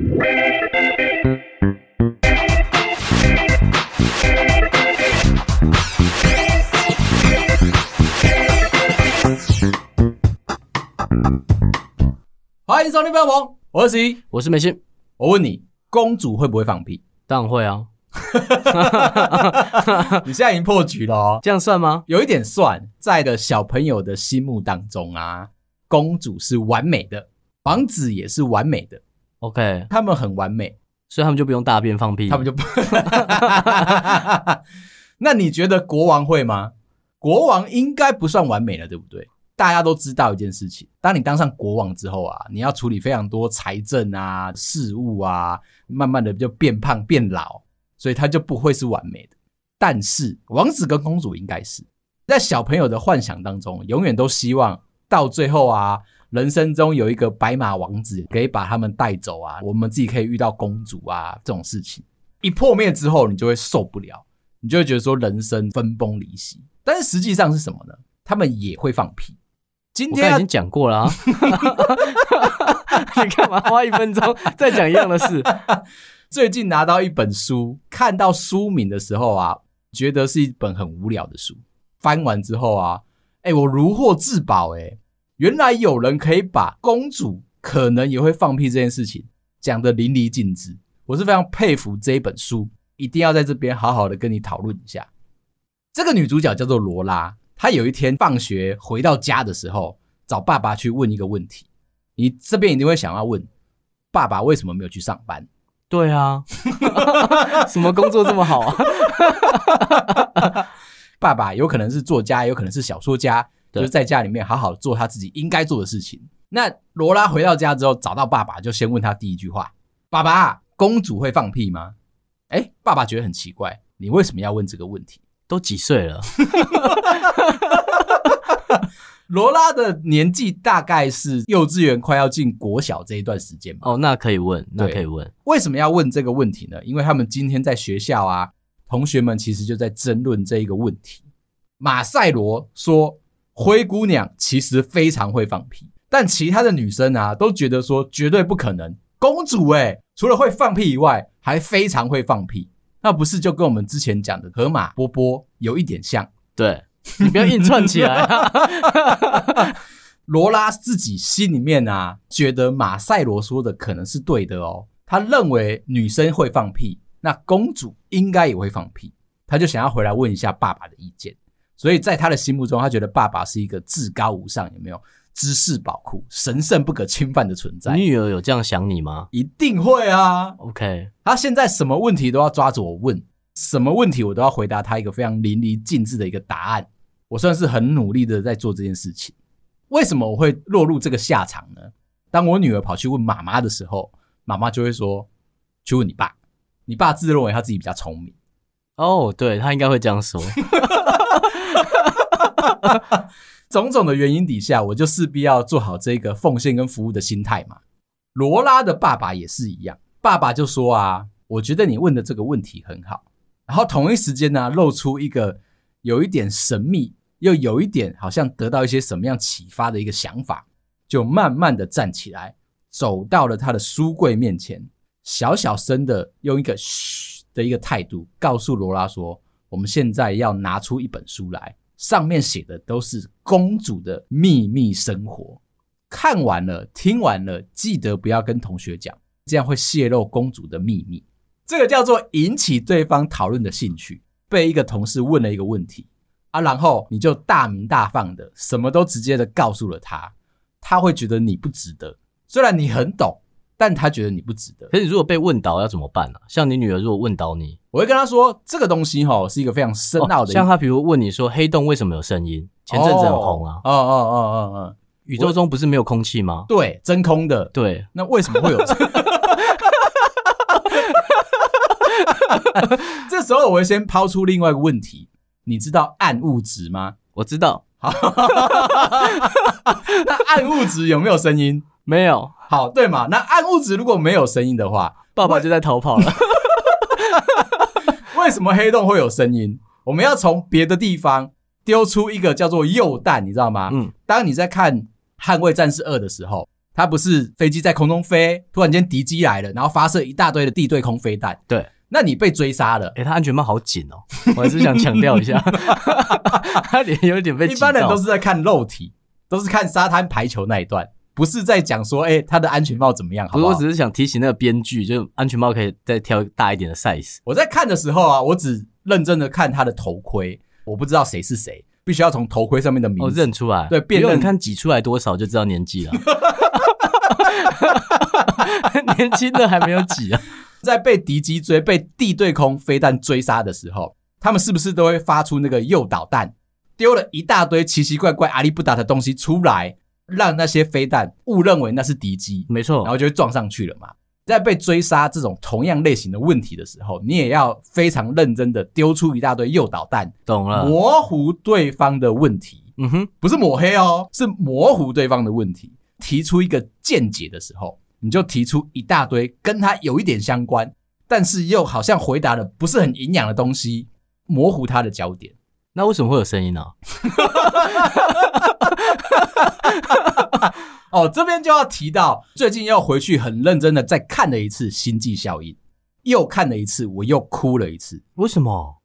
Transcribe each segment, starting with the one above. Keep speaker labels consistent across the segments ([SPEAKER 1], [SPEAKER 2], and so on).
[SPEAKER 1] 欢迎收听《飞龙》，我是十一，
[SPEAKER 2] 我是梅心。
[SPEAKER 1] 我问你，公主会不会放屁？
[SPEAKER 2] 当然会啊！
[SPEAKER 1] 你现在已经破局了哦，
[SPEAKER 2] 这样算吗？
[SPEAKER 1] 有一点算，在的小朋友的心目当中啊，公主是完美的，王子也是完美的。
[SPEAKER 2] OK，
[SPEAKER 1] 他们很完美，
[SPEAKER 2] 所以他们就不用大便放屁，
[SPEAKER 1] 他们就不。那你觉得国王会吗？国王应该不算完美了，对不对？大家都知道一件事情，当你当上国王之后啊，你要处理非常多财政啊、事务啊，慢慢的就变胖变老，所以他就不会是完美的。但是王子跟公主应该是在小朋友的幻想当中，永远都希望到最后啊，人生中有一个白马王子可以把他们带走啊，我们自己可以遇到公主啊，这种事情一破灭之后，你就会受不了，你就会觉得说人生分崩离析。但是实际上是什么呢？他们也会放屁。今天
[SPEAKER 2] 已经讲过了啊！你干嘛花一分钟再讲一样的事？
[SPEAKER 1] 最近拿到一本书，看到书名的时候啊，觉得是一本很无聊的书。翻完之后啊，哎，我如获至宝哎！原来有人可以把公主可能也会放屁这件事情讲得淋漓尽致。我是非常佩服这一本书，一定要在这边好好的跟你讨论一下。这个女主角叫做罗拉。她有一天放学回到家的时候，找爸爸去问一个问题。你这边一定会想要问，爸爸为什么没有去上班？
[SPEAKER 2] 对啊，什么工作这么好啊？
[SPEAKER 1] 爸爸有可能是作家，有可能是小说家，就是在家里面好好做他自己应该做的事情。那罗拉回到家之后，找到爸爸，就先问他第一句话：爸爸，公主会放屁吗？哎，爸爸觉得很奇怪，你为什么要问这个问题？
[SPEAKER 2] 都几岁了？
[SPEAKER 1] 罗拉的年纪大概是幼稚园快要进国小这一段时间吧。
[SPEAKER 2] 哦，那可以问，那可以问。
[SPEAKER 1] 为什么要问这个问题呢？因为他们今天在学校啊，同学们其实就在争论这一个问题。马赛罗说，灰姑娘其实非常会放屁，但其他的女生啊都觉得说绝对不可能。公主诶，除了会放屁以外，还非常会放屁。那不是就跟我们之前讲的河马波波有一点像？
[SPEAKER 2] 对，你不要硬串起来啊！
[SPEAKER 1] 罗拉自己心里面啊，觉得马赛罗说的可能是对的哦。他认为女生会放屁，那公主应该也会放屁。他就想要回来问一下爸爸的意见。所以在他的心目中，他觉得爸爸是一个至高无上，有没有？知识宝库，神圣不可侵犯的存在。
[SPEAKER 2] 你女儿有这样想你吗？
[SPEAKER 1] 一定会啊。
[SPEAKER 2] OK，
[SPEAKER 1] 他现在什么问题都要抓着我问，什么问题我都要回答他一个非常淋漓尽致的一个答案。我算是很努力的在做这件事情。为什么我会落入这个下场呢？当我女儿跑去问妈妈的时候，妈妈就会说：“去问你爸，你爸自认为他自己比较聪明。”
[SPEAKER 2] 哦，对，他应该会这样说。
[SPEAKER 1] 种种的原因底下，我就势必要做好这个奉献跟服务的心态嘛。罗拉的爸爸也是一样，爸爸就说啊，我觉得你问的这个问题很好。然后同一时间呢，露出一个有一点神秘，又有一点好像得到一些什么样启发的一个想法，就慢慢的站起来，走到了他的书柜面前，小小声的用一个嘘的一个态度，告诉罗拉说，我们现在要拿出一本书来。上面写的都是公主的秘密生活，看完了，听完了，记得不要跟同学讲，这样会泄露公主的秘密。这个叫做引起对方讨论的兴趣。被一个同事问了一个问题啊，然后你就大明大放的，什么都直接的告诉了他，他会觉得你不值得。虽然你很懂。但他觉得你不值得。可是你如果被问倒要怎么办呢、啊？像你女儿如果问倒你，我会跟她说，这个东西哈是一个非常深奥的、哦。像她比如问你说黑洞为什么有声音？前阵子很红啊。哦哦哦哦哦，宇宙中不是没有空气吗？对，真空的。对，那为什么会有？这时候我会先抛出另外一个问题，你知道暗物质吗？我知道。那暗物质有没有声音？没有。好，对嘛？那暗物质如果没有声音的话，爸爸就在逃跑了。为什么黑洞会有声音？我们要从别的地方丢出一个叫做铀弹，你知道吗？嗯。当你在看《捍卫战士二》的时候，它不是飞机在空中飞，突然间敌机来了，然后发射一大堆的地对空飞弹。
[SPEAKER 2] 对，
[SPEAKER 1] 那你被追杀了。
[SPEAKER 2] 哎、欸，他安全帽好紧哦，我还是想强调一下，他脸有点被。
[SPEAKER 1] 一般人都是在看肉体，都是看沙滩排球那一段，不是在讲说，哎、欸，他的安全帽怎么样？好不
[SPEAKER 2] 我只是想提醒那个编剧，就安全帽可以再挑大一点的 size。
[SPEAKER 1] 我在看的时候啊，我只认真的看他的头盔，我不知道谁是谁。必须要从头盔上面的名字
[SPEAKER 2] 认出来，
[SPEAKER 1] 对，辨
[SPEAKER 2] 认，看挤出来多少就知道年纪了。年轻的还没有挤啊，
[SPEAKER 1] 在被敌机追、被地对空飞弹追杀的时候，他们是不是都会发出那个诱导弹，丢了一大堆奇奇怪怪、阿里不达的东西出来，让那些飞弹误认为那是敌机？
[SPEAKER 2] 没错，
[SPEAKER 1] 然后就会撞上去了嘛。在被追杀这种同样类型的问题的时候，你也要非常认真的丢出一大堆诱导弹，
[SPEAKER 2] 懂了？
[SPEAKER 1] 模糊对方的问题，
[SPEAKER 2] 嗯哼，
[SPEAKER 1] 不是抹黑哦，是模糊对方的问题。提出一个见解的时候，你就提出一大堆跟他有一点相关，但是又好像回答的不是很营养的东西，模糊他的焦点。
[SPEAKER 2] 那为什么会有声音呢？
[SPEAKER 1] 哦，这边就要提到，最近要回去很认真的再看了一次《星际效应》，又看了一次，我又哭了一次。
[SPEAKER 2] 为什么？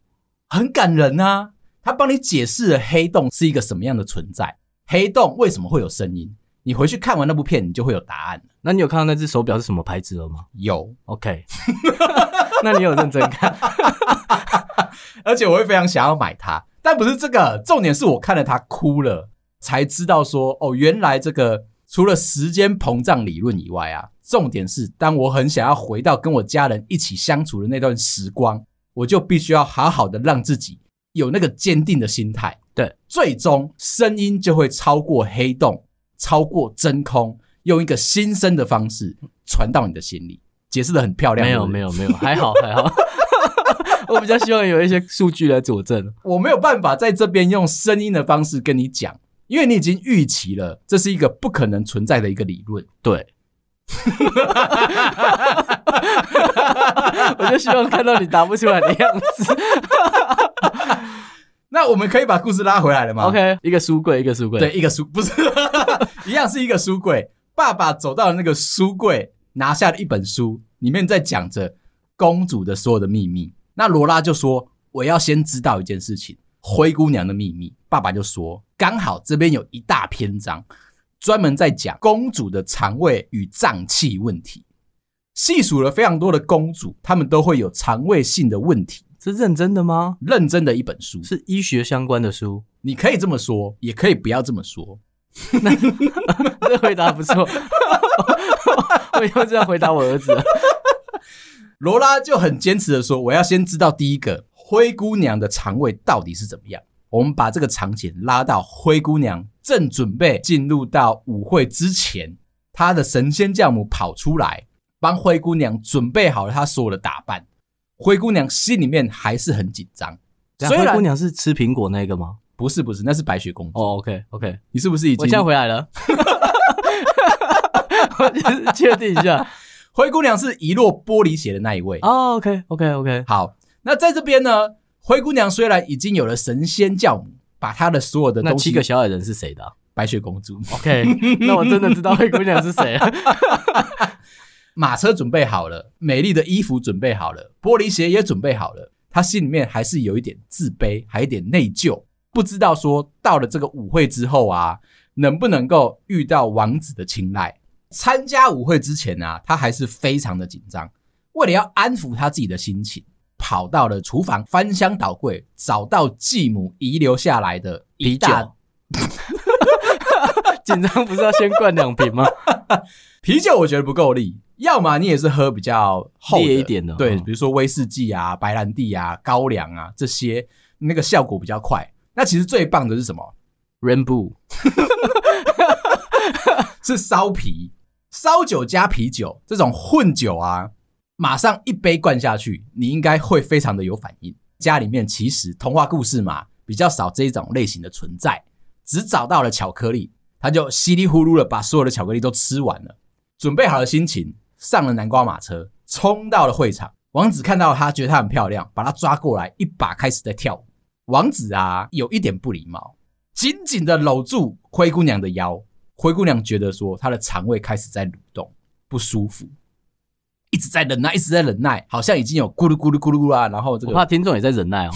[SPEAKER 1] 很感人啊！他帮你解释了黑洞是一个什么样的存在，黑洞为什么会有声音。你回去看完那部片，你就会有答案。
[SPEAKER 2] 那你有看到那只手表是什么牌子了吗？
[SPEAKER 1] 有。
[SPEAKER 2] OK，那你有认真看？
[SPEAKER 1] 而且我会非常想要买它，但不是这个，重点是我看了它哭了，才知道说，哦，原来这个。除了时间膨胀理论以外啊，重点是当我很想要回到跟我家人一起相处的那段时光，我就必须要好好的让自己有那个坚定的心态。
[SPEAKER 2] 对，
[SPEAKER 1] 最终声音就会超过黑洞，超过真空，用一个新生的方式传到你的心里。解释的很漂亮。
[SPEAKER 2] 没有，没有，没有，还好，还好。我比较希望有一些数据来佐证。
[SPEAKER 1] 我没有办法在这边用声音的方式跟你讲。因为你已经预期了，这是一个不可能存在的一个理论。
[SPEAKER 2] 对，我就希望看到你答不出来的样子。
[SPEAKER 1] 那我们可以把故事拉回来了吗
[SPEAKER 2] ？OK，一个书柜，一个书柜，
[SPEAKER 1] 对，一个书不是 一样是一个书柜。爸爸走到那个书柜，拿下了一本书，里面在讲着公主的所有的秘密。那罗拉就说：“我要先知道一件事情。”灰姑娘的秘密，爸爸就说：“刚好这边有一大篇章，专门在讲公主的肠胃与脏器问题，细数了非常多的公主，她们都会有肠胃性的问题。
[SPEAKER 2] 是认真的吗？
[SPEAKER 1] 认真的一本书，
[SPEAKER 2] 是医学相关的书。
[SPEAKER 1] 你可以这么说，也可以不要这么说。
[SPEAKER 2] 那 这回答不错，我以后这样回答我儿子。
[SPEAKER 1] 罗拉就很坚持的说：我要先知道第一个。”灰姑娘的肠胃到底是怎么样？我们把这个场景拉到灰姑娘正准备进入到舞会之前，她的神仙教母跑出来帮灰姑娘准备好了她所有的打扮。灰姑娘心里面还是很紧张。
[SPEAKER 2] 所以灰姑娘是吃苹果那个吗？
[SPEAKER 1] 不是，不是，那是白雪公主。
[SPEAKER 2] 哦，OK，OK.
[SPEAKER 1] 你是不是已经？
[SPEAKER 2] 我现在回来了。我确定一下，
[SPEAKER 1] 灰姑娘是遗落玻璃鞋的那一位。
[SPEAKER 2] 哦，OK，OK，OK，
[SPEAKER 1] 好。那在这边呢，灰姑娘虽然已经有了神仙教母，把她的所有的东西，
[SPEAKER 2] 那七个小矮人是谁的啊？
[SPEAKER 1] 白雪公主。
[SPEAKER 2] OK，那我真的知道灰姑娘是谁了。
[SPEAKER 1] 马车准备好了，美丽的衣服准备好了，玻璃鞋也准备好了，她心里面还是有一点自卑，还有一点内疚，不知道说到了这个舞会之后啊，能不能够遇到王子的青睐。参加舞会之前啊，他还是非常的紧张，为了要安抚他自己的心情。跑到了厨房，翻箱倒柜，找到继母遗留下来的一大
[SPEAKER 2] 啤酒。紧张不是要先灌两瓶吗？
[SPEAKER 1] 啤酒我觉得不够力，要么你也是喝比较厚
[SPEAKER 2] 烈一点的，
[SPEAKER 1] 对，比如说威士忌啊、白兰地啊、高粱啊这些，那个效果比较快。那其实最棒的是什么
[SPEAKER 2] ？Rainbow
[SPEAKER 1] 是烧啤、烧酒加啤酒这种混酒啊。马上一杯灌下去，你应该会非常的有反应。家里面其实童话故事嘛，比较少这一种类型的存在，只找到了巧克力，他就稀里呼噜的把所有的巧克力都吃完了，准备好了心情，上了南瓜马车，冲到了会场。王子看到了他，觉得她很漂亮，把她抓过来，一把开始在跳舞。王子啊，有一点不礼貌，紧紧的搂住灰姑娘的腰，灰姑娘觉得说她的肠胃开始在蠕动，不舒服，一直在忍耐，一直在忍耐，好像已经有咕噜咕噜咕噜啊。然后这个
[SPEAKER 2] 我怕听众也在忍耐哦，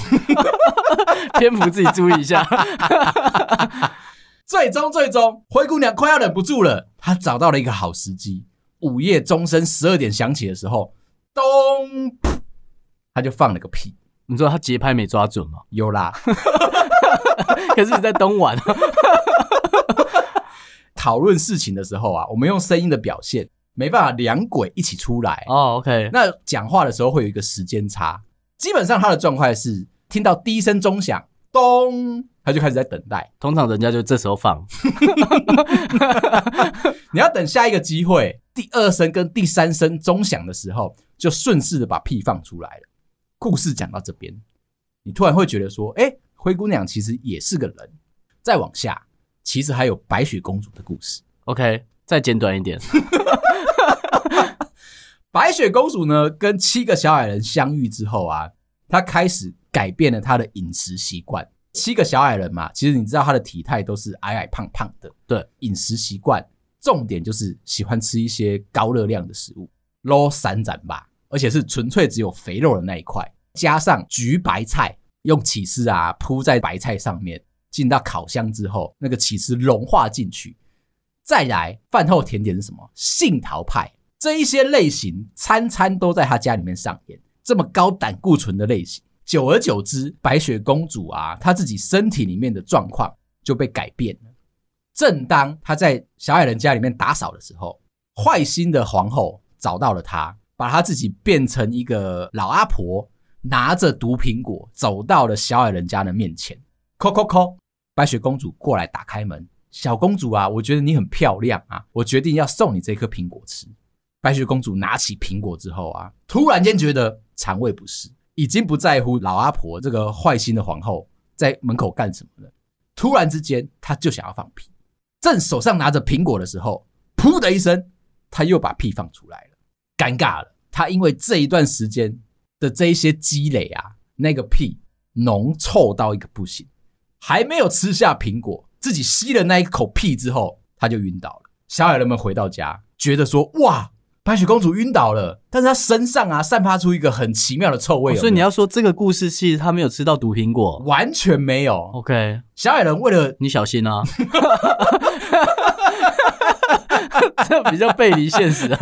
[SPEAKER 2] 篇幅自己注意一下。
[SPEAKER 1] 最终，最终，灰姑娘快要忍不住了，她找到了一个好时机。午夜钟声十二点响起的时候，咚，她就放了个屁。
[SPEAKER 2] 你知道她节拍没抓准吗？
[SPEAKER 1] 有啦，
[SPEAKER 2] 可是你在东莞。
[SPEAKER 1] 讨论事情的时候啊，我们用声音的表现没办法两轨一起出来
[SPEAKER 2] 哦。Oh, OK，
[SPEAKER 1] 那讲话的时候会有一个时间差。基本上他的状态是听到第一声钟响，咚，他就开始在等待。
[SPEAKER 2] 通常人家就这时候放，
[SPEAKER 1] 你要等下一个机会，第二声跟第三声钟响的时候，就顺势的把屁放出来了。故事讲到这边，你突然会觉得说，哎，灰姑娘其实也是个人。再往下。其实还有白雪公主的故事。
[SPEAKER 2] OK，再简短一点。
[SPEAKER 1] 白雪公主呢，跟七个小矮人相遇之后啊，她开始改变了她的饮食习惯。七个小矮人嘛，其实你知道她的体态都是矮矮胖胖的。
[SPEAKER 2] 对，
[SPEAKER 1] 饮食习惯重点就是喜欢吃一些高热量的食物，捞散斩吧，而且是纯粹只有肥肉的那一块，加上橘白菜，用起司啊铺在白菜上面。进到烤箱之后，那个起司融化进去，再来饭后甜点是什么？杏桃派这一些类型，餐餐都在他家里面上演。这么高胆固醇的类型，久而久之，白雪公主啊，她自己身体里面的状况就被改变了。正当她在小矮人家里面打扫的时候，坏心的皇后找到了她，把她自己变成一个老阿婆，拿着毒苹果走到了小矮人家的面前。叩叩叩！白雪公主过来打开门，小公主啊，我觉得你很漂亮啊，我决定要送你这颗苹果吃。白雪公主拿起苹果之后啊，突然间觉得肠胃不适，已经不在乎老阿婆这个坏心的皇后在门口干什么了。突然之间，她就想要放屁，正手上拿着苹果的时候，噗的一声，她又把屁放出来了，尴尬了。她因为这一段时间的这一些积累啊，那个屁浓臭到一个不行。还没有吃下苹果，自己吸了那一口屁之后，他就晕倒了。小矮人们回到家，觉得说：“哇，白雪公主晕倒了，但是她身上啊，散发出一个很奇妙的臭味。”
[SPEAKER 2] 所以你要说这个故事其实他没有吃到毒苹果，
[SPEAKER 1] 完全没有。
[SPEAKER 2] OK，
[SPEAKER 1] 小矮人为了
[SPEAKER 2] 你小心啊，这比较背离现实啊。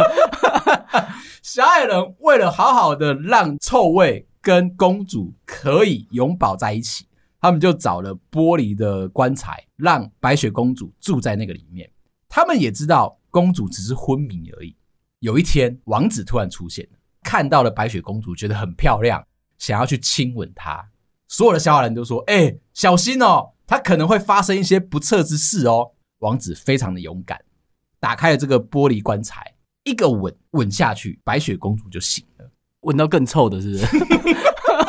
[SPEAKER 1] 小矮人为了好好的让臭味跟公主可以永保在一起。他们就找了玻璃的棺材，让白雪公主住在那个里面。他们也知道公主只是昏迷而已。有一天，王子突然出现，看到了白雪公主，觉得很漂亮，想要去亲吻她。所有的小矮人都说：“哎、欸，小心哦，她可能会发生一些不测之事哦。”王子非常的勇敢，打开了这个玻璃棺材，一个吻吻下去，白雪公主就醒了。
[SPEAKER 2] 吻到更臭的，是不是？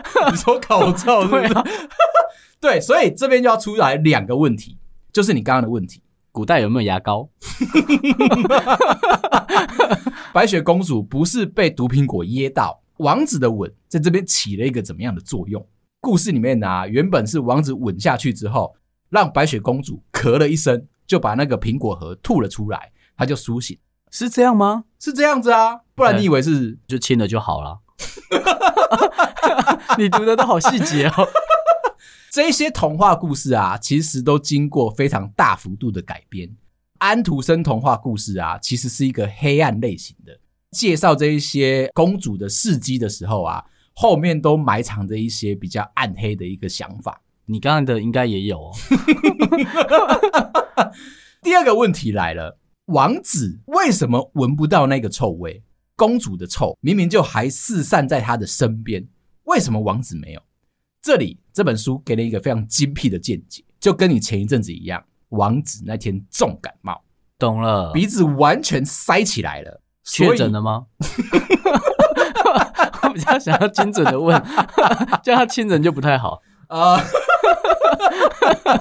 [SPEAKER 1] 你说口臭是不是？对，所以这边就要出来两个问题，就是你刚刚的问题：
[SPEAKER 2] 古代有没有牙膏？
[SPEAKER 1] 白雪公主不是被毒苹果噎到，王子的吻在这边起了一个怎么样的作用？故事里面呢、啊，原本是王子吻下去之后，让白雪公主咳了一声，就把那个苹果核吐了出来，她就苏醒，
[SPEAKER 2] 是这样吗？
[SPEAKER 1] 是这样子啊，不然你以为是
[SPEAKER 2] 就亲了就好了？你读的都好细节哦！
[SPEAKER 1] 这些童话故事啊，其实都经过非常大幅度的改编。安徒生童话故事啊，其实是一个黑暗类型的，介绍这一些公主的事迹的时候啊，后面都埋藏着一些比较暗黑的一个想法。
[SPEAKER 2] 你刚刚的应该也有哦。
[SPEAKER 1] 第二个问题来了，王子为什么闻不到那个臭味？公主的臭明明就还四散在她的身边，为什么王子没有？这里这本书给了一个非常精辟的见解，就跟你前一阵子一样，王子那天重感冒，
[SPEAKER 2] 懂了，
[SPEAKER 1] 鼻子完全塞起来了，
[SPEAKER 2] 确诊了吗？我比较想要精准的问，叫他亲人就不太好啊。Uh,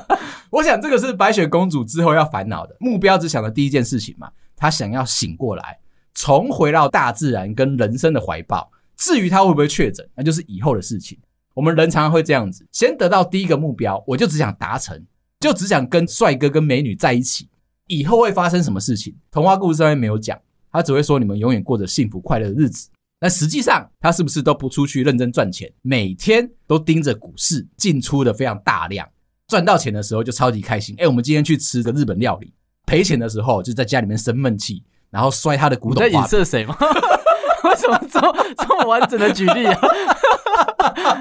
[SPEAKER 1] 我想这个是白雪公主之后要烦恼的目标，只想的第一件事情嘛，她想要醒过来。重回到大自然跟人生的怀抱。至于他会不会确诊，那就是以后的事情。我们人常常会这样子，先得到第一个目标，我就只想达成，就只想跟帅哥跟美女在一起，以后会发生什么事情，童话故事上面没有讲，他只会说你们永远过着幸福快乐的日子。那实际上他是不是都不出去认真赚钱，每天都盯着股市进出的非常大量，赚到钱的时候就超级开心。哎，我们今天去吃个日本料理，赔钱的时候就在家里面生闷气，然后摔他的古董。
[SPEAKER 2] 你在影射谁吗？为什么这么这么完整的举例啊？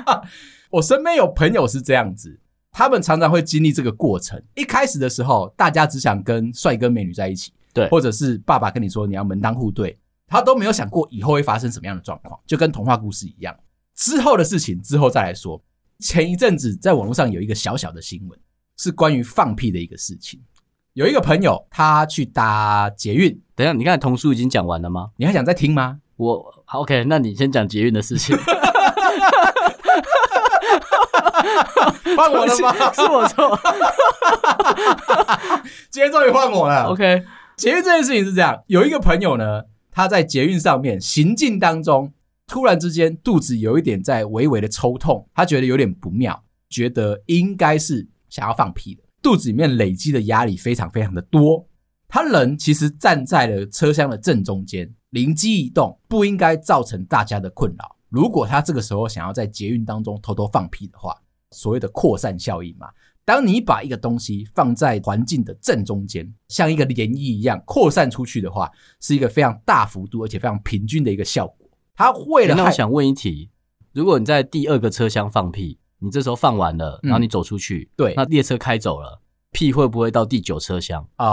[SPEAKER 1] 我身边有朋友是这样子。他们常常会经历这个过程。一开始的时候，大家只想跟帅哥美女在一起，
[SPEAKER 2] 对，
[SPEAKER 1] 或者是爸爸跟你说你要门当户对，他都没有想过以后会发生什么样的状况，就跟童话故事一样。之后的事情之后再来说。前一阵子在网络上有一个小小的新闻，是关于放屁的一个事情。有一个朋友他去搭捷运，
[SPEAKER 2] 等一下，你刚才童书已经讲完了吗？
[SPEAKER 1] 你还想再听吗？
[SPEAKER 2] 我 OK，那你先讲捷运的事情。
[SPEAKER 1] 换我了吗？
[SPEAKER 2] 是我错。
[SPEAKER 1] 今天终于换我了。
[SPEAKER 2] OK，
[SPEAKER 1] 捷运这件事情是这样：有一个朋友呢，他在捷运上面行进当中，突然之间肚子有一点在微微的抽痛，他觉得有点不妙，觉得应该是想要放屁的，肚子里面累积的压力非常非常的多。他人其实站在了车厢的正中间，灵机一动，不应该造成大家的困扰。如果他这个时候想要在捷运当中偷偷放屁的话，所谓的扩散效应嘛，当你把一个东西放在环境的正中间，像一个涟漪一样扩散出去的话，是一个非常大幅度而且非常平均的一个效果。他为了……那
[SPEAKER 2] 我想问一题：如果你在第二个车厢放屁，你这时候放完了，然后你走出去，嗯、对，那列车开走了，屁会不会到第九车厢？
[SPEAKER 1] 啊、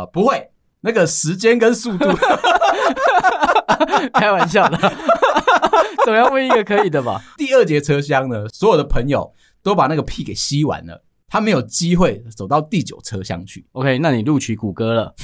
[SPEAKER 1] 呃，不会，那个时间跟速度，
[SPEAKER 2] 开玩笑的。总要问一个可以的吧？
[SPEAKER 1] 第二节车厢呢，所有的朋友都把那个屁给吸完了，他没有机会走到第九车厢去。
[SPEAKER 2] OK，那你录取谷歌了。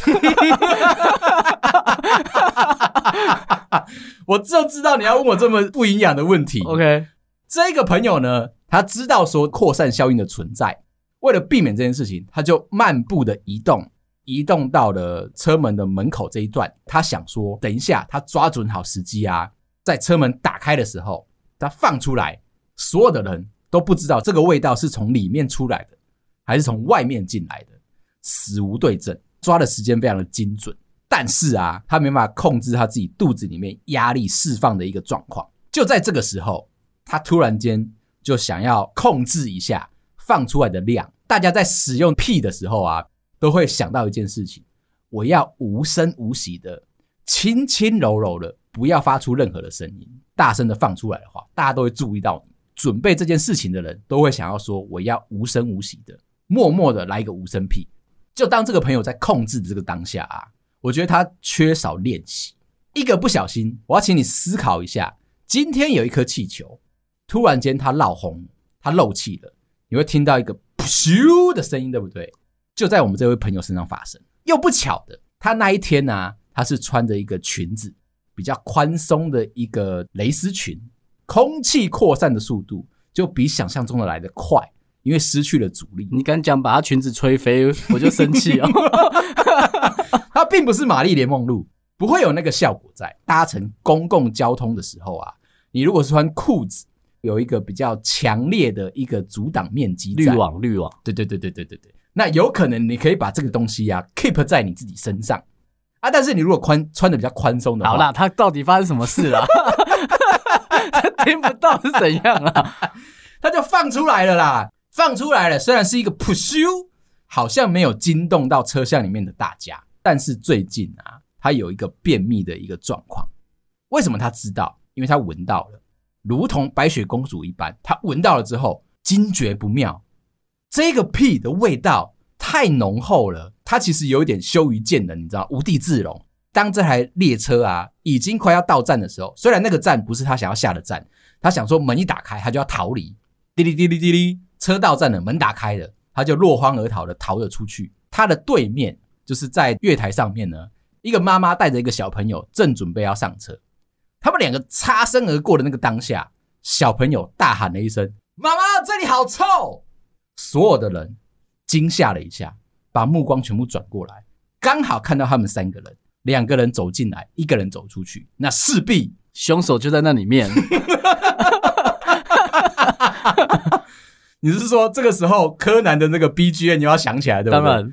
[SPEAKER 1] 我就知道你要问我这么不营养的问题。
[SPEAKER 2] OK，
[SPEAKER 1] 这个朋友呢，他知道说扩散效应的存在，为了避免这件事情，他就漫步的移动，移动到了车门的门口这一段。他想说，等一下，他抓准好时机啊。在车门打开的时候，他放出来，所有的人都不知道这个味道是从里面出来的，还是从外面进来的，死无对证，抓的时间非常的精准。但是啊，他没办法控制他自己肚子里面压力释放的一个状况。就在这个时候，他突然间就想要控制一下放出来的量。大家在使用屁的时候啊，都会想到一件事情：我要无声无息的、轻轻柔柔的。不要发出任何的声音，大声的放出来的话，大家都会注意到。准备这件事情的人都会想要说：“我要无声无息的，默默的来一个无声屁。”就当这个朋友在控制的这个当下啊，我觉得他缺少练习。一个不小心，我要请你思考一下：今天有一颗气球，突然间它漏红，它漏气了，你会听到一个“噗”的声音，对不对？就在我们这位朋友身上发生。又不巧的，他那一天呢、啊，他是穿着一个裙子。比较宽松的一个蕾丝裙，空气扩散的速度就比想象中的来得快，因为失去了阻力。
[SPEAKER 2] 你敢讲把他裙子吹飞，我就生气哦。
[SPEAKER 1] 它并不是玛丽莲梦露，不会有那个效果在。搭乘公共交通的时候啊，你如果是穿裤子，有一个比较强烈的一个阻挡面积，
[SPEAKER 2] 滤网，滤网。
[SPEAKER 1] 对对对对对对对，那有可能你可以把这个东西啊 keep 在你自己身上。啊！但是你如果宽穿的比较宽松的话，
[SPEAKER 2] 好啦，他到底发生什么事了？他 听不到是怎样啊？
[SPEAKER 1] 他就放出来了啦，放出来了。虽然是一个 push，好像没有惊动到车厢里面的大家，但是最近啊，他有一个便秘的一个状况。为什么他知道？因为他闻到了，如同白雪公主一般，他闻到了之后惊觉不妙，这个屁的味道太浓厚了。他其实有点羞于见人，你知道，无地自容。当这台列车啊已经快要到站的时候，虽然那个站不是他想要下的站，他想说门一打开他就要逃离，滴哩滴哩滴哩，车到站了，门打开了，他就落荒而逃的逃了出去。他的对面就是在月台上面呢，一个妈妈带着一个小朋友正准备要上车，他们两个擦身而过的那个当下，小朋友大喊了一声：“妈妈，这里好臭！”所有的人惊吓了一下。把目光全部转过来，刚好看到他们三个人，两个人走进来，一个人走出去，那势必
[SPEAKER 2] 凶手就在那里面。
[SPEAKER 1] 你是说这个时候柯南的那个 BGM 你要想起来对不对？
[SPEAKER 2] 当然，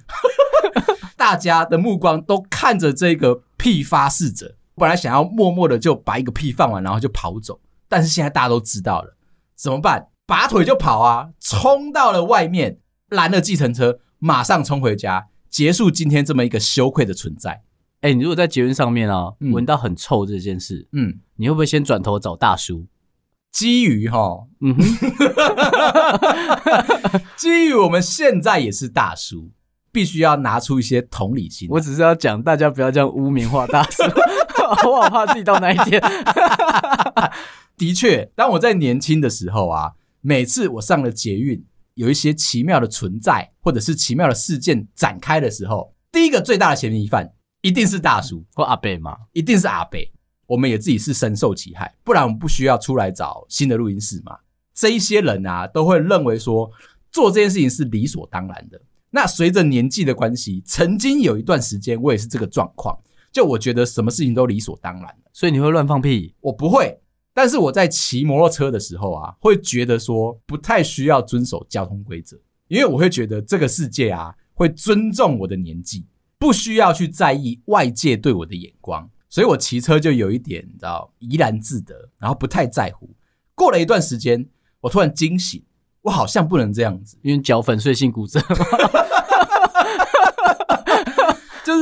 [SPEAKER 1] 大家的目光都看着这个屁发誓者，本来想要默默的就把一个屁放完，然后就跑走，但是现在大家都知道了，怎么办？拔腿就跑啊，冲到了外面，拦了计程车，马上冲回家，结束今天这么一个羞愧的存在。
[SPEAKER 2] 哎、欸，你如果在捷运上面啊，闻、嗯、到很臭这件事，嗯，你会不会先转头找大叔？
[SPEAKER 1] 基于哈，嗯，基于我们现在也是大叔，必须要拿出一些同理心。
[SPEAKER 2] 我只是要讲，大家不要这样污名化大叔，我 好怕自己到那一天。
[SPEAKER 1] 的确，当我在年轻的时候啊，每次我上了捷运，有一些奇妙的存在或者是奇妙的事件展开的时候，第一个最大的嫌疑犯一定是大叔
[SPEAKER 2] 或阿伯嘛，
[SPEAKER 1] 一定是阿伯。我们也自己是深受其害，不然我们不需要出来找新的录音室嘛。这一些人啊，都会认为说做这件事情是理所当然的。那随着年纪的关系，曾经有一段时间我也是这个状况，就我觉得什么事情都理所当然。
[SPEAKER 2] 所以你会乱放屁？
[SPEAKER 1] 我不会，但是我在骑摩托车的时候啊，会觉得说不太需要遵守交通规则，因为我会觉得这个世界啊会尊重我的年纪，不需要去在意外界对我的眼光。所以我骑车就有一点，你知道，怡然自得，然后不太在乎。过了一段时间，我突然惊醒，我好像不能这样子，
[SPEAKER 2] 因为脚粉碎性骨折，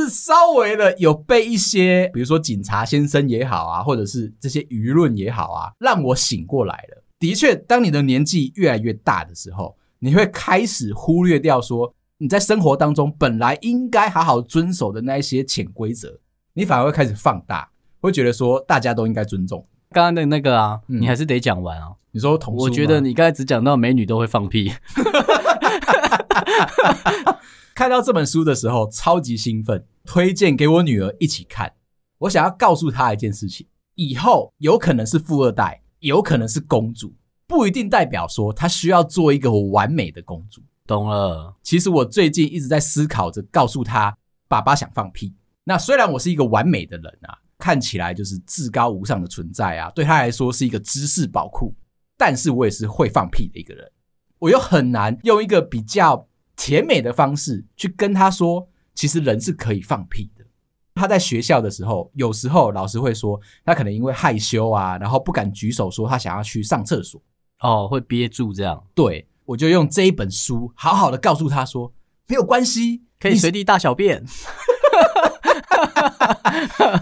[SPEAKER 1] 就是稍微的有被一些，比如说警察先生也好啊，或者是这些舆论也好啊，让我醒过来了。的确，当你的年纪越来越大的时候，你会开始忽略掉说你在生活当中本来应该好好遵守的那一些潜规则。你反而会开始放大，会觉得说大家都应该尊重。
[SPEAKER 2] 刚刚的那个啊，嗯、你还是得讲完啊。
[SPEAKER 1] 你说同，
[SPEAKER 2] 我觉得你刚才只讲到美女都会放屁。
[SPEAKER 1] 看到这本书的时候超级兴奋，推荐给我女儿一起看。我想要告诉她一件事情：以后有可能是富二代，有可能是公主，不一定代表说她需要做一个完美的公主。
[SPEAKER 2] 懂了。
[SPEAKER 1] 其实我最近一直在思考着，告诉她爸爸想放屁。那虽然我是一个完美的人啊，看起来就是至高无上的存在啊，对她来说是一个知识宝库，但是我也是会放屁的一个人，我又很难用一个比较甜美的方式去跟他说，其实人是可以放屁的。他在学校的时候，有时候老师会说他可能因为害羞啊，然后不敢举手说他想要去上厕所，
[SPEAKER 2] 哦，会憋住这样。
[SPEAKER 1] 对，我就用这一本书好好的告诉他说，没有关系，
[SPEAKER 2] 可以随地大小便。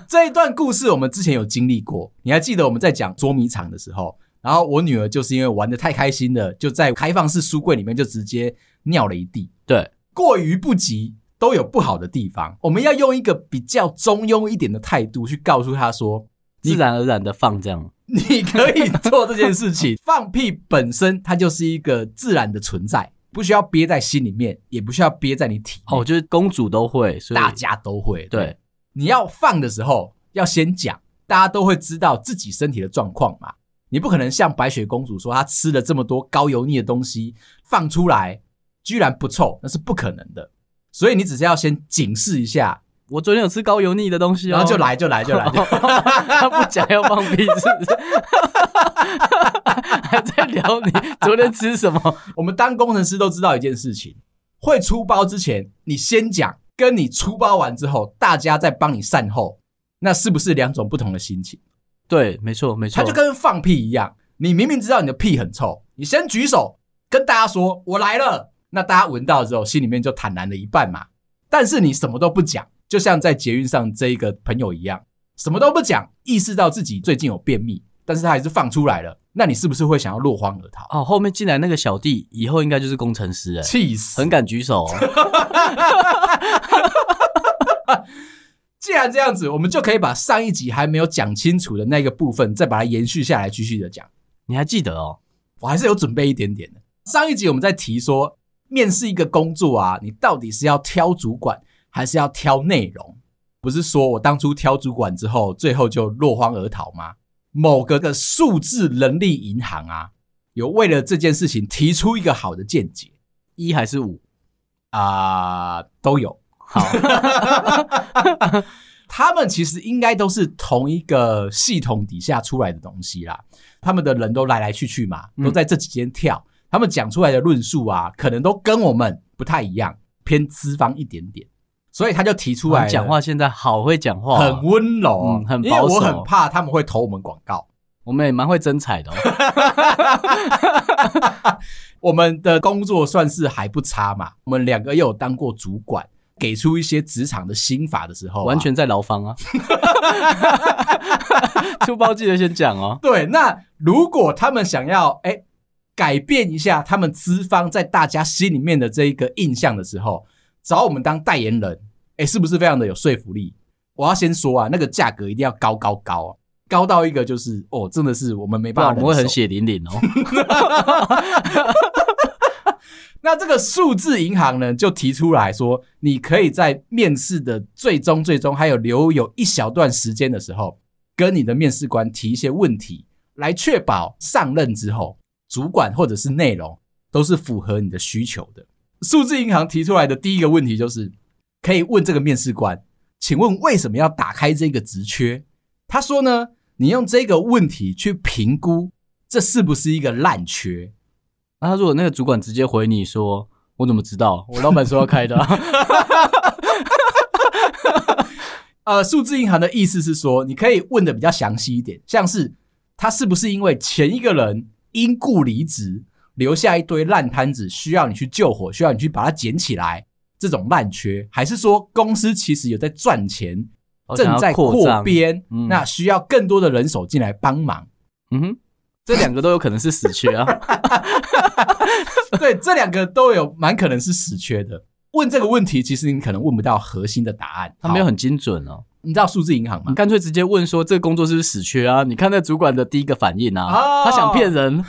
[SPEAKER 1] 这一段故事我们之前有经历过，你还记得我们在讲捉迷藏的时候，然后我女儿就是因为玩的太开心了，就在开放式书柜里面就直接尿了一地。
[SPEAKER 2] 对，
[SPEAKER 1] 过于不及都有不好的地方，我们要用一个比较中庸一点的态度去告诉她说，
[SPEAKER 2] 自然而然的放这样，
[SPEAKER 1] 你可以做这件事情。放屁本身它就是一个自然的存在。不需要憋在心里面，也不需要憋在你体内。
[SPEAKER 2] 哦，就是公主都会，所以
[SPEAKER 1] 大家都会。
[SPEAKER 2] 对，
[SPEAKER 1] 对，你要放的时候要先讲，大家都会知道自己身体的状况嘛。你不可能像白雪公主说她吃了这么多高油腻的东西放出来，居然不臭，那是不可能的。所以你只是要先警示一下。
[SPEAKER 2] 我昨天有吃高油腻的东西哦，
[SPEAKER 1] 然后就来就来就来，
[SPEAKER 2] 他不讲要放屁是不是？还在聊你昨天吃什么？
[SPEAKER 1] 我们当工程师都知道一件事情：会出包之前，你先讲；跟你出包完之后，大家再帮你善后，那是不是两种不同的心情？
[SPEAKER 2] 对，没错，没错。
[SPEAKER 1] 他就跟放屁一样，你明明知道你的屁很臭，你先举手跟大家说“我来了”，那大家闻到之后，心里面就坦然了一半嘛。但是你什么都不讲。就像在捷运上这一个朋友一样，什么都不讲，意识到自己最近有便秘，但是他还是放出来了。那你是不是会想要落荒而逃？
[SPEAKER 2] 哦，后面进来那个小弟，以后应该就是工程师哎，
[SPEAKER 1] 气死，
[SPEAKER 2] 很敢举手。
[SPEAKER 1] 既然这样子，我们就可以把上一集还没有讲清楚的那个部分，再把它延续下来，继续的讲。
[SPEAKER 2] 你还记得哦？
[SPEAKER 1] 我还是有准备一点点的。上一集我们在提说，面试一个工作啊，你到底是要挑主管，还是要挑内容，不是说我当初挑主管之后，最后就落荒而逃吗？某个的数字人力银行啊，有为了这件事情提出一个好的见解，
[SPEAKER 2] 一还是五
[SPEAKER 1] 啊、呃，都有。好，他们其实应该都是同一个系统底下出来的东西啦。他们的人都来来去去嘛，都在这几间跳，嗯、他们讲出来的论述啊，可能都跟我们不太一样，偏资方一点点。所以他就提出来，
[SPEAKER 2] 讲话现在好会讲话，
[SPEAKER 1] 很温柔，
[SPEAKER 2] 嗯，很保守。
[SPEAKER 1] 因为我很怕他们会投我们广告，
[SPEAKER 2] 我们也蛮会征彩的哦。
[SPEAKER 1] 我们的工作算是还不差嘛，我们两个又有当过主管，给出一些职场的心法的时候，
[SPEAKER 2] 完全在牢房啊。出包记得先讲哦。
[SPEAKER 1] 对，那如果他们想要哎改变一下他们资方在大家心里面的这一个印象的时候，找我们当代言人，哎，是不是非常的有说服力？我要先说啊，那个价格一定要高高高啊，高到一个就是哦，真的是我们没办法，
[SPEAKER 2] 我们会很血淋淋哦。
[SPEAKER 1] 那这个数字银行呢，就提出来说，你可以在面试的最终、最终还有留有一小段时间的时候，跟你的面试官提一些问题，来确保上任之后，主管或者是内容都是符合你的需求的。数字银行提出来的第一个问题就是，可以问这个面试官，请问为什么要打开这个职缺？他说呢，你用这个问题去评估，这是不是一个烂缺？
[SPEAKER 2] 那他如果那个主管直接回你说：“我怎么知道？我老板说要开的。”
[SPEAKER 1] 呃，数字银行的意思是说，你可以问的比较详细一点，像是他是不是因为前一个人因故离职，留下一堆烂摊子，需要你去救火，需要你去把它捡起来，这种烂缺，还是说公司其实有在赚钱，正在扩编，嗯，那需要更多的人手进来帮忙？
[SPEAKER 2] 嗯哼。这两个都有可能是死缺啊！
[SPEAKER 1] 对，这两个都有蛮可能是死缺的。问这个问题，其实你可能问不到核心的答案，
[SPEAKER 2] 它没有很精准哦。
[SPEAKER 1] 你知道数字银行吗？
[SPEAKER 2] 你干脆直接问说这个工作是不是死缺啊？你看那主管的第一个反应啊，哦、他想骗人，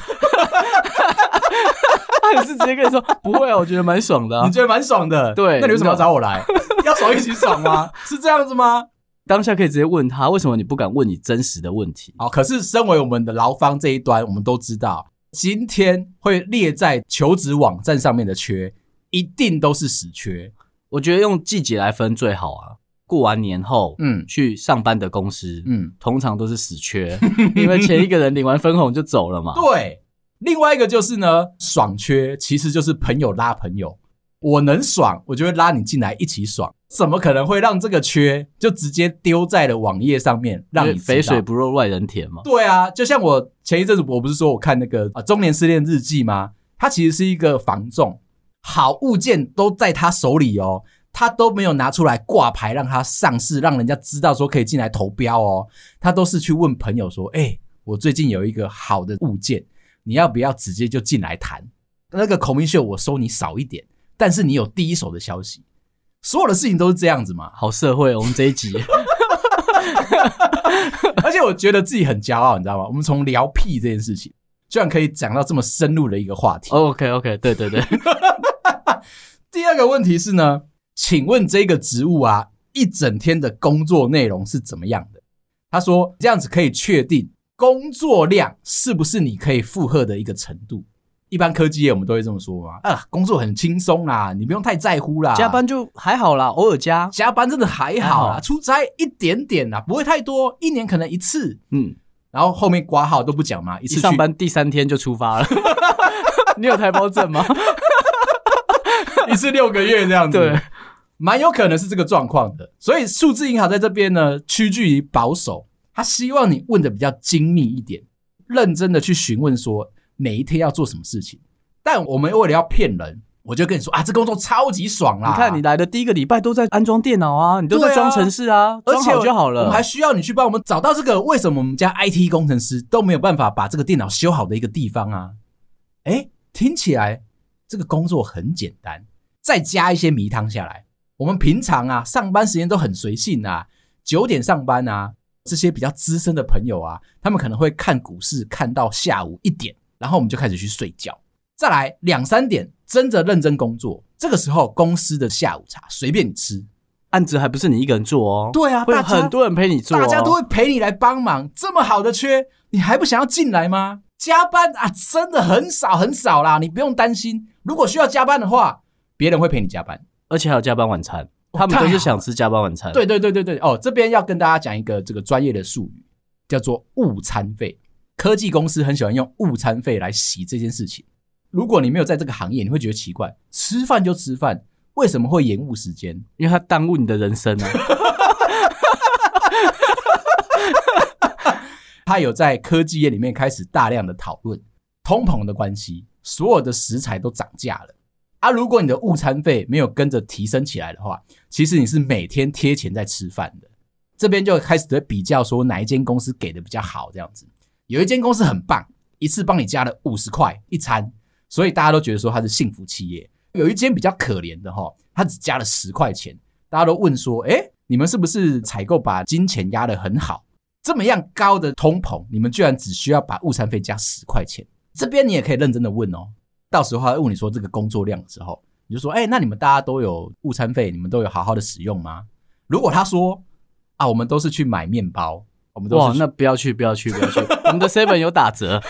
[SPEAKER 2] 他也是直接跟你说不会啊，我觉得蛮爽的、啊。
[SPEAKER 1] 你觉得蛮爽的？
[SPEAKER 2] 对，
[SPEAKER 1] 那你为什么要找我来？要爽一起爽吗？是这样子吗？
[SPEAKER 2] 当下可以直接问他，为什么你不敢问你真实的问题？
[SPEAKER 1] 好，可是身为我们的劳方这一端，我们都知道，今天会列在求职网站上面的缺，一定都是死缺。
[SPEAKER 2] 我觉得用季节来分最好啊。过完年后，嗯，去上班的公司，嗯，通常都是死缺，因为前一个人领完分红就走了嘛。
[SPEAKER 1] 对，另外一个就是呢，爽缺，其实就是朋友拉朋友。我能爽，我就会拉你进来一起爽。怎么可能会让这个缺就直接丢在了网页上面，让你
[SPEAKER 2] 肥水不落外人田嘛？
[SPEAKER 1] 对啊，就像我前一阵子我不是说我看那个啊中年失恋日记吗？他其实是一个房仲，好物件都在他手里哦，他都没有拿出来挂牌让他上市，让人家知道说可以进来投标哦，他都是去问朋友说，哎，我最近有一个好的物件，你要不要直接就进来谈？那个 commission 我收你少一点。但是你有第一手的消息，所有的事情都是这样子嘛？
[SPEAKER 2] 好社会，我们这一集，
[SPEAKER 1] 而且我觉得自己很骄傲，你知道吗？我们从聊屁这件事情，居然可以讲到这么深入的一个话题。
[SPEAKER 2] OK，OK，对对对。
[SPEAKER 1] 第二个问题是呢，请问这个职务啊，一整天的工作内容是怎么样的？他说这样子可以确定工作量是不是你可以负荷的一个程度。一般科技业我们都会这么说嘛，啊，工作很轻松啦，你不用太在乎啦，
[SPEAKER 2] 加班就还好啦，偶尔加，
[SPEAKER 1] 加班真的还好啦，出差一点点啦，不会太多，一年可能一次，嗯，然后后面挂号都不讲嘛，一次
[SPEAKER 2] 上班第三天就出发了，你有台胞证吗？
[SPEAKER 1] 一次六个月这样子，
[SPEAKER 2] 对，
[SPEAKER 1] 蛮有可能是这个状况的，所以数字银行在这边呢，趋近于保守，他希望你问的比较精密一点，认真的去询问说。每一天要做什么事情？但我们为了要骗人，我就跟你说啊，这工作超级爽啦！
[SPEAKER 2] 你看，你来的第一个礼拜都在安装电脑啊，你都在装程式啊，装好就好了。
[SPEAKER 1] 我们还需要你去帮我们找到这个为什么我们家 IT 工程师都没有办法把这个电脑修好的一个地方啊？诶，听起来这个工作很简单，再加一些迷汤下来，我们平常啊上班时间都很随性啊，九点上班啊，这些比较资深的朋友啊，他们可能会看股市看到下午一点。然后我们就开始去睡觉，再来两三点，真的认真工作。这个时候，公司的下午茶随便你吃，
[SPEAKER 2] 案子还不是你一个人做哦。
[SPEAKER 1] 对啊，
[SPEAKER 2] 会有很多人陪你做，
[SPEAKER 1] 大家都会陪你来帮忙。这么好的缺，你还不想要进来吗？加班啊，真的很少很少啦，你不用担心。如果需要加班的话，别人会陪你加班，
[SPEAKER 2] 而且还有加班晚餐。他们都是想吃加班晚餐。
[SPEAKER 1] 对对对对对，哦，这边要跟大家讲一个这个专业的术语，叫做误餐费。科技公司很喜欢用误餐费来洗这件事情。如果你没有在这个行业，你会觉得奇怪。吃饭就吃饭，为什么会延误时间？
[SPEAKER 2] 因为它耽误你的人生啊。
[SPEAKER 1] 他有在科技业里面开始大量的讨论通膨的关系，所有的食材都涨价了啊！如果你的午餐费没有跟着提升起来的话，其实你是每天贴钱在吃饭的。这边就开始在比较说哪一间公司给的比较好，这样子。有一间公司很棒，一次帮你加了五十块一餐，所以大家都觉得说它是幸福企业。有一间比较可怜的哈，它只加了十块钱，大家都问说：诶，你们是不是采购把金钱压得很好？这么样高的通膨，你们居然只需要把午餐费加十块钱？这边你也可以认真的问哦。到时候他问你说这个工作量的时候，你就说：哎，那你们大家都有午餐费，你们都有好好的使用吗？如果他说啊，我们都是去买面包，我们都是
[SPEAKER 2] 哇，那不要去，不要去，不要去，我们的 seven 有打折。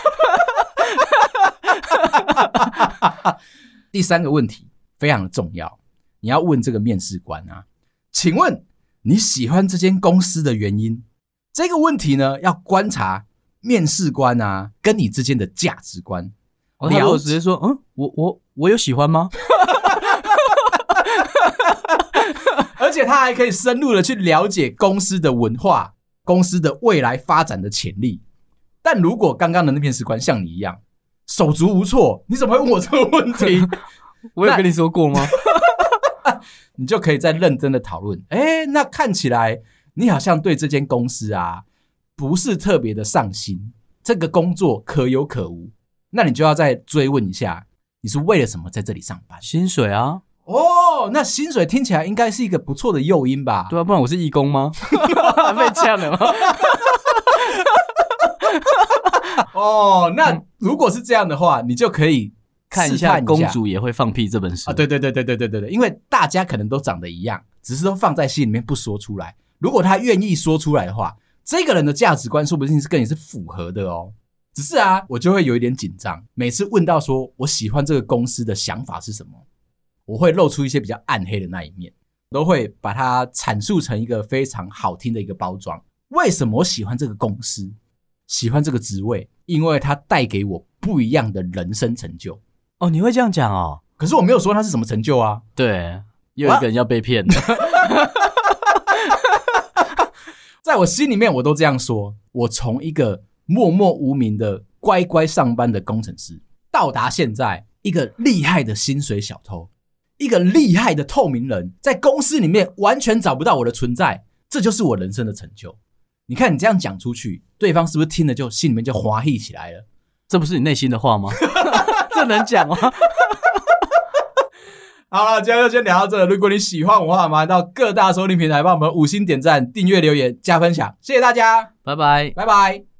[SPEAKER 1] 第三个问题非常的重要，你要问这个面试官啊，请问你喜欢这间公司的原因？这个问题呢，要观察面试官啊跟你之间的价值观。
[SPEAKER 2] 哦、他如果直接说，嗯，我我我有喜欢吗？
[SPEAKER 1] 而且他还可以深入的去了解公司的文化、公司的未来发展的潜力。但如果刚刚的那面试官像你一样手足无措，你怎么会问我这个问题？
[SPEAKER 2] 我有跟你说过吗？
[SPEAKER 1] 你就可以再认真的讨论。哎，那看起来。你好像对这间公司啊不是特别的上心，这个工作可有可无，那你就要再追问一下，你是为了什么在这里上班？
[SPEAKER 2] 薪水啊？
[SPEAKER 1] 哦，那薪水听起来应该是一个不错的诱因吧？
[SPEAKER 2] 对啊，不然我是义工吗？被呛了吗？
[SPEAKER 1] 哦，那如果是这样的话，你就可以
[SPEAKER 2] 看一下《公主也会放屁》这本书
[SPEAKER 1] 啊。对对对对对对对对，因为大家可能都长得一样，只是都放在心里面不说出来。如果他愿意说出来的话，这个人的价值观说不定是跟你是符合的哦。只是啊，我就会有一点紧张。每次问到说我喜欢这个公司的想法是什么，我会露出一些比较暗黑的那一面，都会把它阐述成一个非常好听的一个包装。为什么我喜欢这个公司，喜欢这个职位？因为它带给我不一样的人生成就。
[SPEAKER 2] 哦，你会这样讲哦？
[SPEAKER 1] 可是我没有说它是什么成就啊。
[SPEAKER 2] 对，又一个人要被骗了。
[SPEAKER 1] 在我心里面，我都这样说：我从一个默默无名的乖乖上班的工程师，到达现在一个厉害的薪水小偷，一个厉害的透明人，在公司里面完全找不到我的存在，这就是我人生的成就。你看，你这样讲出去，对方是不是听了就心里面就滑稽起来了？
[SPEAKER 2] 这不是你内心的话吗？这能讲吗？
[SPEAKER 1] 好了，今天就先聊到这。如果你喜欢我的话，麻烦到各大收听平台帮我们五星点赞、订阅、留言、加分享，谢谢大家，
[SPEAKER 2] 拜拜，
[SPEAKER 1] 拜拜。